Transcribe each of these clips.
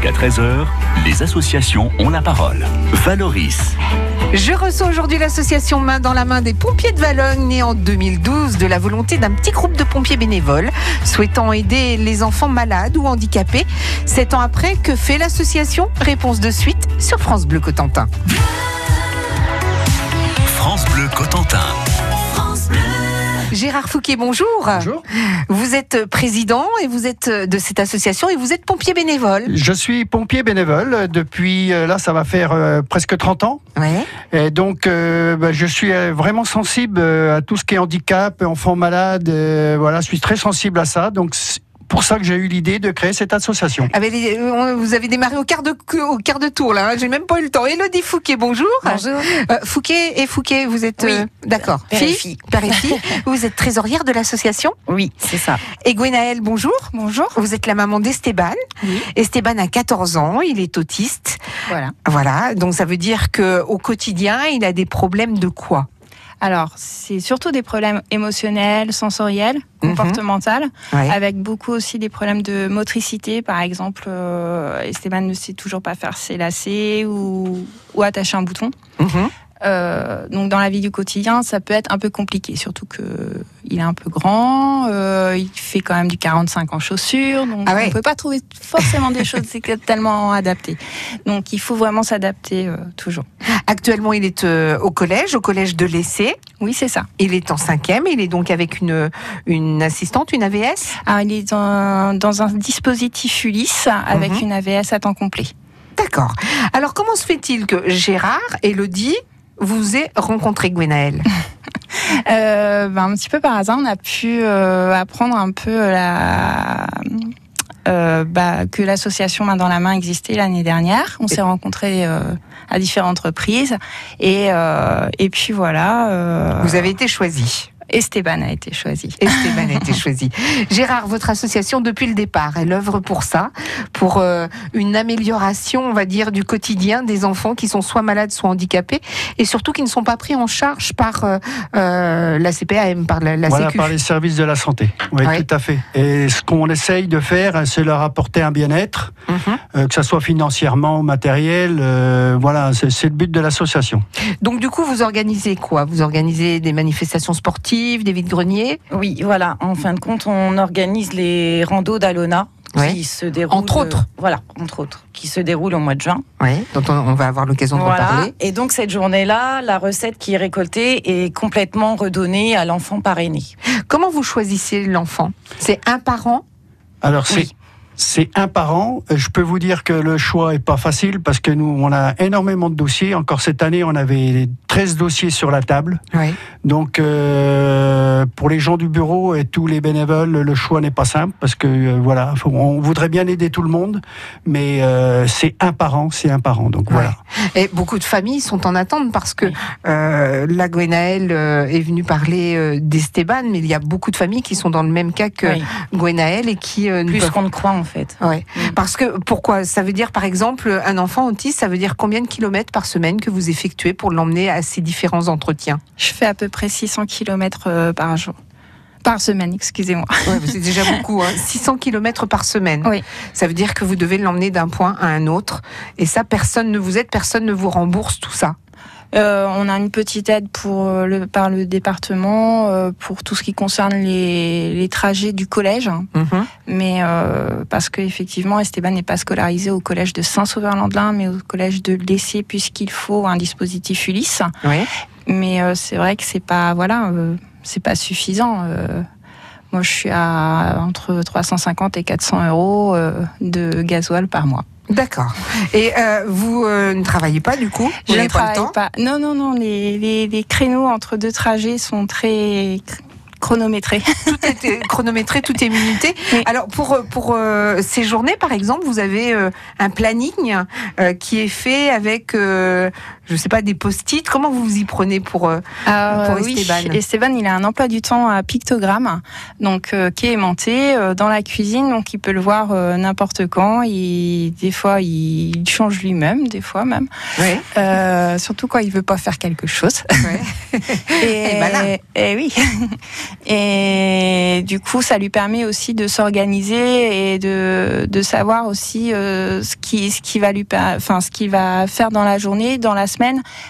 Jusqu'à 13h, les associations ont la parole. Valoris. Je reçois aujourd'hui l'association Main dans la main des pompiers de Valogne, née en 2012 de la volonté d'un petit groupe de pompiers bénévoles souhaitant aider les enfants malades ou handicapés. Sept ans après, que fait l'association? Réponse de suite sur France Bleu Cotentin. France Bleu Cotentin. Gérard Fouquet, bonjour. Bonjour. Vous êtes président et vous êtes de cette association et vous êtes pompier bénévole. Je suis pompier bénévole depuis, euh, là, ça va faire euh, presque 30 ans. Ouais. Et donc, euh, bah, je suis vraiment sensible à tout ce qui est handicap, enfants malades. euh, voilà, je suis très sensible à ça. Donc, pour ça que j'ai eu l'idée de créer cette association. Ah ben, euh, vous avez démarré au quart de, au quart de tour là, hein. j'ai même pas eu le temps. Elodie Fouquet, bonjour. Bonjour. Euh, Fouquet et Fouquet, vous êtes Oui. euh, d'accord. Père et fille. Père et fille. vous êtes trésorière de l'association. Oui, c'est ça. Et Gwenaël, bonjour. Bonjour. Vous êtes la maman d'Esteban. Oui. Esteban a 14 ans, il est autiste. Voilà. Voilà, donc ça veut dire que au quotidien, il a des problèmes de quoi? Alors, c'est surtout des problèmes émotionnels, sensoriels, Mhm. comportementaux, Ouais. avec beaucoup aussi des problèmes de motricité. Par exemple, euh, Esteban ne sait toujours pas faire ses lacets ou, ou attacher un bouton. Mhm. Euh, donc dans la vie du quotidien, ça peut être un peu compliqué, surtout que il est un peu grand, euh, il fait quand même du 45 en chaussures, donc Ah ouais. on peut pas trouver forcément des choses tellement adaptées. Donc il faut vraiment s'adapter euh, toujours. Actuellement, il est euh, au collège, au collège de l'essai. Oui, c'est ça. Il est en cinquième. Il est donc avec une une assistante, une AVS. Alors, il est dans, dans un dispositif Ulysse avec Mhm. une AVS à temps complet. D'accord. Alors, comment se fait-il que Gérard, Elodie, vous aient rencontré Gwenaël Euh, ben, un petit peu par hasard, on a pu euh, apprendre un peu la, euh, bah, que l'association Main dans la main existait l'année dernière. On s'est rencontrés euh, à différentes reprises. Et, euh, et puis voilà, euh, Vous avez été choisi. Esteban a été choisi. Esteban a été choisi. Gérard, votre association, depuis le départ, elle œuvre pour ça, pour euh, une amélioration, on va dire, du quotidien des enfants qui sont soit malades, soit handicapés, et surtout qui ne sont pas pris en charge par euh, euh, la CPAM, par la, la voilà, Sécu. par les services de la santé. Oui, Ouais. tout à fait. Et ce qu'on essaye de faire, c'est leur apporter un bien-être, Mhm. euh, que ce soit financièrement ou matériel. euh, voilà, c'est le but de l'association. Donc, du coup, vous organisez quoi? Vous organisez des manifestations sportives, des vides-greniers Oui, voilà. En fin de compte, on organise les randos d'Alona Ouais. qui se déroulent. Entre autres. euh, voilà, entre autres, qui se déroulent au mois de juin. Oui, dont on, on va avoir l'occasion de Voilà. reparler. Et donc cette journée-là, la recette qui est récoltée est complètement redonnée à l'enfant parrainé. Comment vous choisissez l'enfant? C'est un parent? Alors, c'est. Oui. C'est un parent. Je peux vous dire que le choix est pas facile parce que nous, on a énormément de dossiers. Encore cette année, on avait 13 dossiers sur la table. Oui. Donc, euh, pour les gens du bureau et tous les bénévoles, le choix n'est pas simple parce que euh, voilà, faut- on voudrait bien aider tout le monde, mais euh, c'est un parent, c'est un parent. Donc voilà. Et beaucoup de familles sont en attente parce que euh, la Gwenaël euh, est venue parler euh, d'Esteban, mais il y a beaucoup de familles qui sont dans le même cas que Oui. Gwenaël et qui euh, Plus peuvent qu'on ne croit en fait. Ouais. Mm. Parce que pourquoi? Ça veut dire par exemple un enfant autiste, ça veut dire combien de kilomètres par semaine que vous effectuez pour l'emmener à ces différents entretiens? Je fais à peu près 600 km euh, par jour. Par semaine, excusez-moi. ouais, C'est déjà beaucoup, hein. 600 kilomètres par semaine. Oui. Ça veut dire que vous devez l'emmener d'un point à un autre, et ça personne ne vous aide, personne ne vous rembourse tout ça. Euh, on a une petite aide pour euh, le, par le département euh, pour tout ce qui concerne les, les trajets du collège. hein. Mhm. Mais euh, parce qu'effectivement, Esteban n'est pas scolarisé au collège de Saint-Sauveur-Landelin, mais au collège de l'Essai, puisqu'il faut un dispositif Ulysse. Oui. Mais euh, c'est vrai que c'est pas voilà, euh, c'est pas suffisant. euh. moi, je suis à entre 350 et 400 euros de gasoil par mois. D'accord. Et euh, vous euh, ne travaillez pas du coup? Je ne pas le travaille temps? pas. Non, non, non. Les, les, les créneaux entre deux trajets sont très chronométrés. Tout est euh, chronométré, tout est minuté. Oui. Alors pour pour euh, ces journées, par exemple, vous avez euh, un planning euh, qui est fait avec, euh, je sais pas, des post-it. Comment vous vous y prenez pour, euh, pour euh, oui, Esteban Esteban, il a un emploi du temps à pictogramme, donc euh, qui est aimanté euh, dans la cuisine, donc il peut le voir euh, n'importe quand. Il, des fois, il change lui-même, des fois même, ouais. Surtout quand il veut pas faire quelque chose. ouais. Et, Et malin. et oui. Et du coup, ça lui permet aussi de s'organiser et de, de savoir aussi ce qui ce qui va lui enfin ce qu'il va faire dans la journée, dans la semaine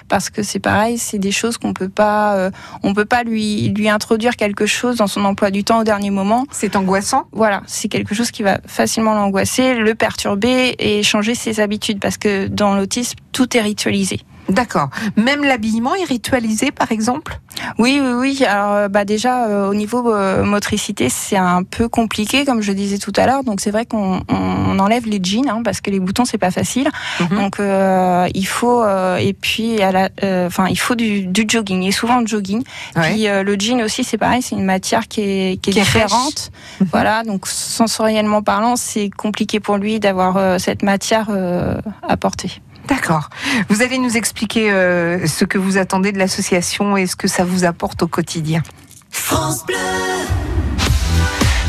parce que c'est pareil, c'est des choses qu'on peut pas euh, on peut pas lui lui introduire quelque chose dans son emploi du temps au dernier moment. C'est angoissant. Voilà, c'est quelque chose qui va facilement l'angoisser, le perturber et changer ses habitudes parce que dans l'autisme, tout est ritualisé. D'accord. Même l'habillement est ritualisé, par exemple? Oui, oui, oui. Alors, euh, bah déjà, euh, au niveau euh, motricité, c'est un peu compliqué, comme je disais tout à l'heure. Donc, c'est vrai qu'on on enlève les jeans, hein, parce que les boutons, c'est pas facile. Mhm. Donc, euh, il faut, euh, et puis, à la- euh, enfin, il faut du, du jogging, et souvent le jogging. Ouais. Puis, euh, le jean aussi, c'est pareil, c'est une matière qui est, qui est Qui est différente. Mhm. Voilà, donc sensoriellement parlant, c'est compliqué pour lui d'avoir cette matière euh, à porter. D'accord. Vous allez nous expliquer euh, ce que vous attendez de l'association et ce que ça vous apporte au quotidien.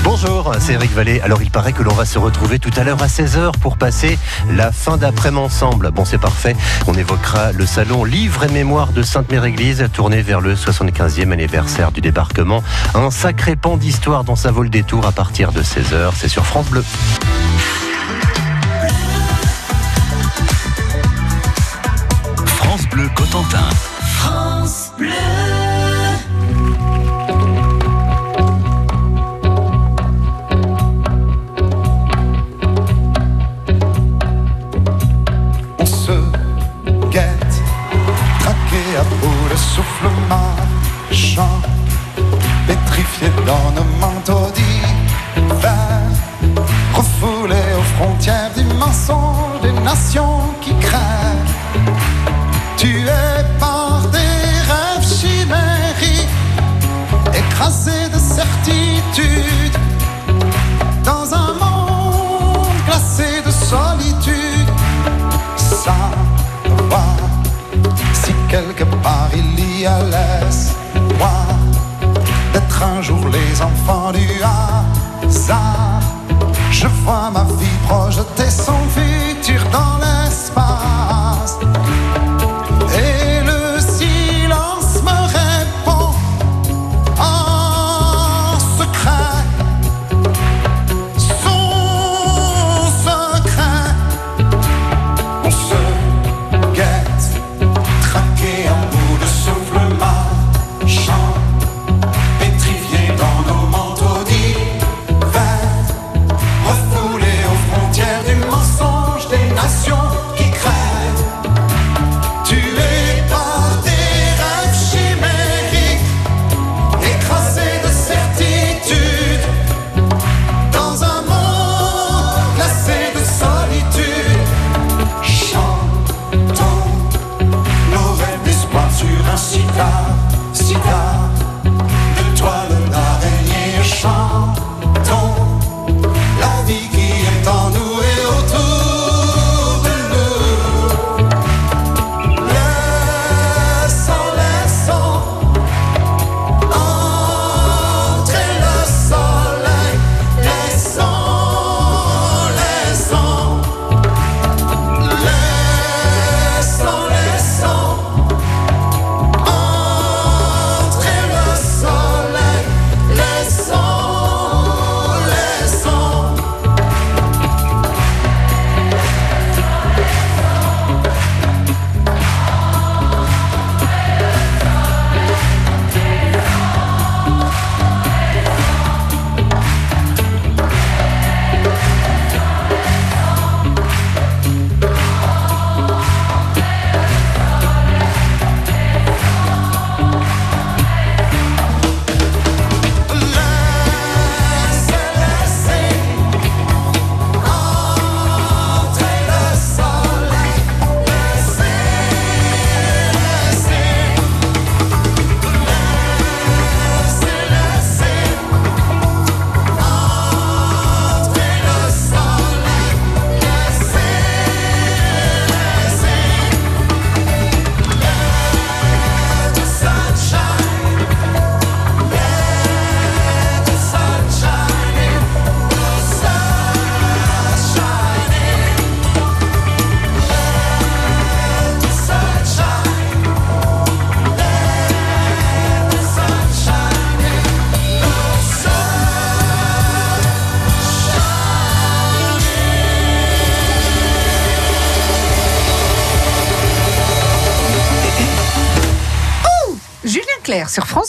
Bonjour, c'est Eric Vallée. Alors il paraît que l'on va se retrouver tout à l'heure à 16h pour passer la fin d'après-midi ensemble. Bon c'est parfait, on évoquera le salon Livre et Mémoire de Sainte-Mère-Église tourné vers le 75e anniversaire du débarquement. Un sacré pan d'histoire dont ça vaut le détour à partir de 16h. C'est sur France Bleu. Dans un monde glacé de solitude savoir si quelque part il y a l'espoir d'être un jour les enfants du hasard. Je vois ma vie projeter son futur dans l'espace.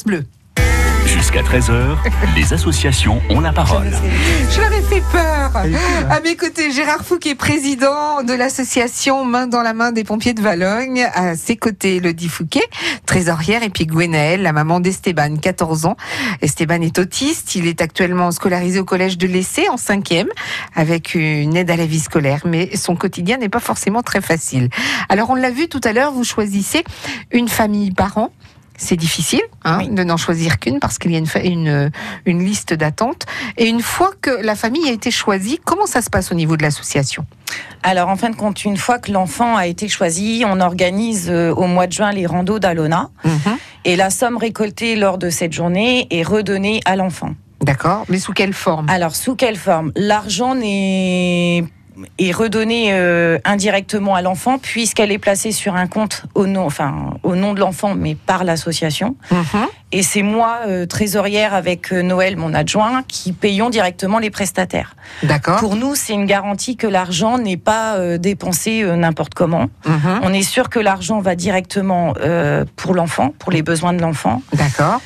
France Bleu. Jusqu'à 13h, les associations ont la parole. Je leur ai fait peur. À mes côtés, Gérard Fouquet, président de l'association Main dans la main des pompiers de Valogne. À ses côtés, Lodi Fouquet, trésorière, et puis Gwenaëlle, la maman d'Esteban, 14 ans. Esteban est autiste. Il est actuellement scolarisé au collège de l'Essai en cinquième, avec une aide à la vie scolaire. Mais son quotidien n'est pas forcément très facile. Alors, on l'a vu tout à l'heure, vous choisissez une famille par an. C'est difficile hein, Oui. de n'en choisir qu'une parce qu'il y a une, une, une liste d'attente. Et une fois que la famille a été choisie, comment ça se passe au niveau de l'association? Alors, en fin de compte, une fois que l'enfant a été choisi, on organise euh, au mois de juin les randos d'Alona. Et la somme récoltée lors de cette journée est redonnée à l'enfant. D'accord, mais sous quelle forme? Alors, sous quelle forme? L'argent n'est est redonné euh, indirectement à l'enfant puisqu'elle est placée sur un compte au nom, enfin au nom de l'enfant, mais par l'association. Mhm. Et c'est moi, euh, trésorière avec euh, Noël, mon adjoint, qui payons directement les prestataires. D'accord. Pour nous, c'est une garantie que l'argent n'est pas euh, dépensé n'importe comment. Mhm. On est sûr que l'argent va directement pour l'enfant, pour les besoins de l'enfant. D'accord.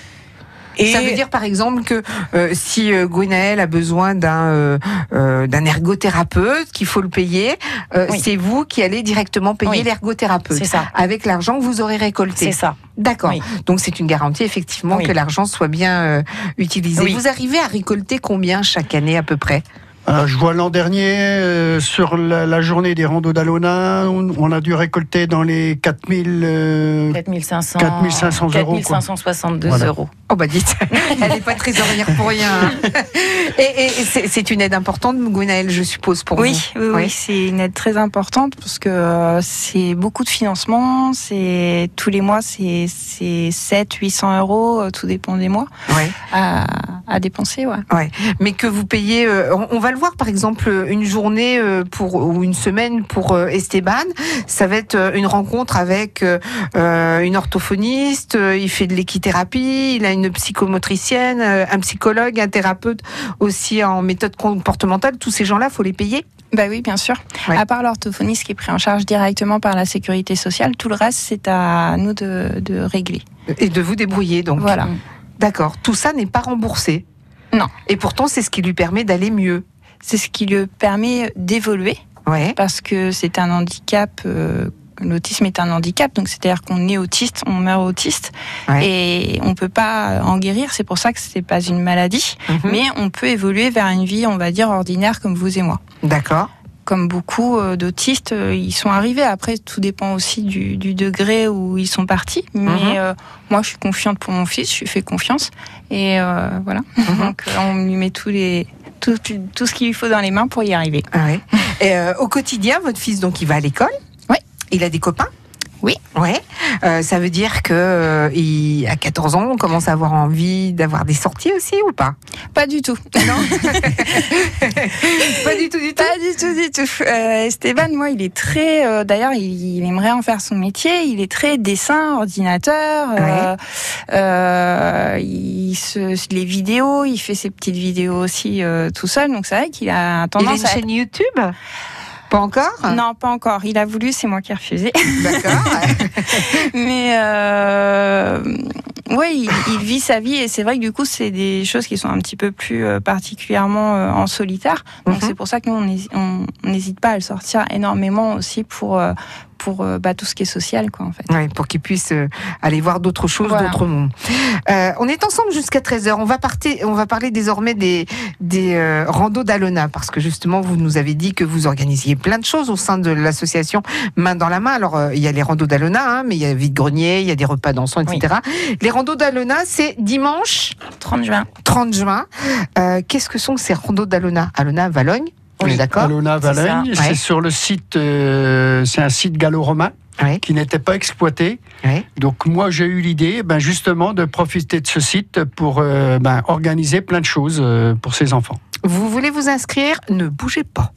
Et Ça veut dire par exemple que euh, si euh, Gwenaëlle a besoin d'un euh, d'un ergothérapeute, qu'il faut le payer, euh, Oui. c'est vous qui allez directement payer Oui. l'ergothérapeute c'est ça. avec l'argent que vous aurez récolté. C'est ça. D'accord. Oui. Donc c'est une garantie effectivement que l'argent soit bien euh, utilisé. Vous arrivez à récolter combien chaque année à peu près? Euh, je vois l'an dernier, euh, sur la, la journée des randos d'Alona, on, on a dû récolter dans les 4000. euh, 4500, 4500 euros, quoi. 4562 Voilà. euros. Oh bah dites, elle n'est pas trésorière pour rien. hein. Et, et c'est une aide importante, Gwenaëlle, je suppose, pour Oui, vous. oui, oui, Oui. c'est une aide très importante parce que euh, c'est beaucoup de financement. C'est tous les mois, c'est c'est 7 800 euros, euh, tout dépend des mois Ouais. à, à dépenser. Ouais. Mais que vous payez, euh, on, on va le voir par exemple, une journée euh, pour ou une semaine pour euh, Esteban, ça va être euh, une rencontre avec une orthophoniste, il fait de l'équithérapie, il a une psychomotricienne, un psychologue, un thérapeute aussi en méthode comportementale. Tous ces gens-là, faut les payer. Bah oui, bien sûr. Ouais. À part l'orthophoniste qui est pris en charge directement par la sécurité sociale, tout le reste c'est à nous de, de régler. Et de vous débrouiller donc. Voilà. D'accord. Tout ça n'est pas remboursé. Non. Et pourtant, c'est ce qui lui permet d'aller mieux. C'est ce qui lui permet d'évoluer Ouais. parce que c'est un handicap. euh, L'autisme est un handicap, donc c'est-à-dire qu'on est autiste, on meurt autiste, Ouais. et on peut pas en guérir. C'est pour ça que c'est pas une maladie, Mhm. mais on peut évoluer vers une vie, on va dire ordinaire, comme vous et moi. D'accord. Comme beaucoup euh, d'autistes, euh, ils sont arrivés. Après, tout dépend aussi du, du degré où ils sont partis. Mais Mhm. euh, moi, je suis confiante pour mon fils, je lui fais confiance, et euh, voilà. Mhm. Donc, on lui met tous les tout, tout ce qu'il lui faut dans les mains pour y arriver. Ah ouais. Et, euh, au quotidien, votre fils, donc, il va à l'école Oui. Il a des copains Oui. Ouais. Euh, ça veut dire que euh, il, à 14 ans, on commence à avoir envie d'avoir des sorties aussi ou pas? Pas du tout. Pas du tout, du tout? Pas du tout, du tout. Euh, Esteban, moi, il est très. euh, D'ailleurs, il, il aimerait en faire son métier. Il est très dessin, ordinateur. euh, euh, il se, les vidéos, il fait ses petites vidéos aussi euh, tout seul. Donc c'est vrai qu'il a Il a tendance une à. chaîne YouTube? Pas encore? Non, pas encore. Il a voulu, c'est moi qui ai refusé. D'accord. Mais euh, oui, il, il vit sa vie et c'est vrai que du coup, c'est des choses qui sont un petit peu plus euh, particulièrement euh, en solitaire. Donc Mhm. c'est pour ça que nous, on n'hésite pas à le sortir énormément aussi pour euh, pour euh, bah, tout ce qui est social, quoi, en fait. Ouais, pour qu'il puisse euh, aller voir d'autres choses, Voilà. d'autres mondes. Euh, on est ensemble jusqu'à 13h. On va, partir, on va parler désormais des, des euh, randos d'Alona, parce que justement, vous nous avez dit que vous organisiez plein de choses au sein de l'association Main dans la main. Alors, euh, il y a les randos d'Alona, hein, mais il y a vide-grenier, il y a des repas dansants, etc. Les randos d'Alona, c'est dimanche 30 juin. 30 juin. Euh, Qu'est-ce que sont ces randos d'Alona? Alona, Valogne on est d'accord Alona c'est ouais. sur le site, euh, c'est un site gallo-romain qui n'était pas exploité. Donc moi j'ai eu l'idée, ben justement, de profiter de ce site pour euh, ben, organiser plein de choses euh, pour ces enfants. Vous voulez vous inscrire? Ne bougez pas.